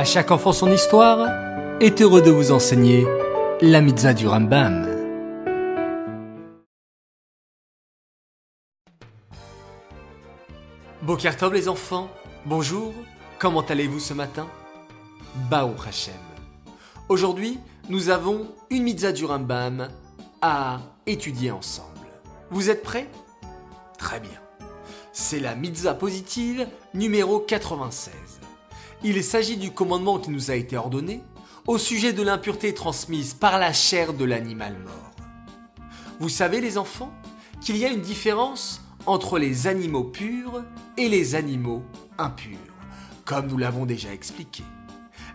À chaque enfant son histoire est heureux de vous enseigner la mitzvah du Rambam. Bokertov les enfants, bonjour, comment allez-vous ce matin? Baou Hashem. Aujourd'hui, nous avons une mitzvah du Rambam à étudier ensemble. Vous êtes prêts? Très bien. C'est la mitzvah positive numéro 96. Il s'agit du commandement qui nous a été ordonné au sujet de l'impureté transmise par la chair de l'animal mort. Vous savez les enfants qu'il y a une différence entre les animaux purs et les animaux impurs, comme nous l'avons déjà expliqué.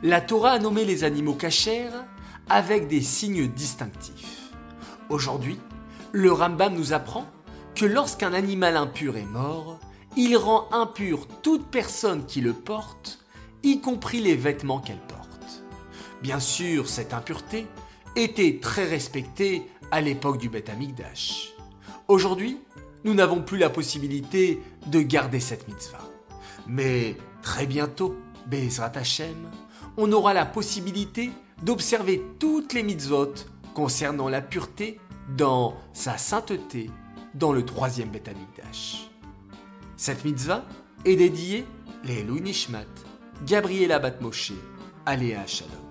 La Torah a nommé les animaux cachers avec des signes distinctifs. Aujourd'hui, le Rambam nous apprend que lorsqu'un animal impur est mort, il rend impur toute personne qui le porte, y compris les vêtements qu'elle porte. Bien sûr, cette impureté était très respectée à l'époque du Beth Amikdash. Aujourd'hui, nous n'avons plus la possibilité de garder cette mitzvah. Mais très bientôt, Bezrat Hashem, on aura la possibilité d'observer toutes les mitzvot concernant la pureté dans sa sainteté dans le troisième Beth Amikdash. Cette mitzvah est dédiée les Nishmat, Gabriela Batmoshe, Aléa Shalom.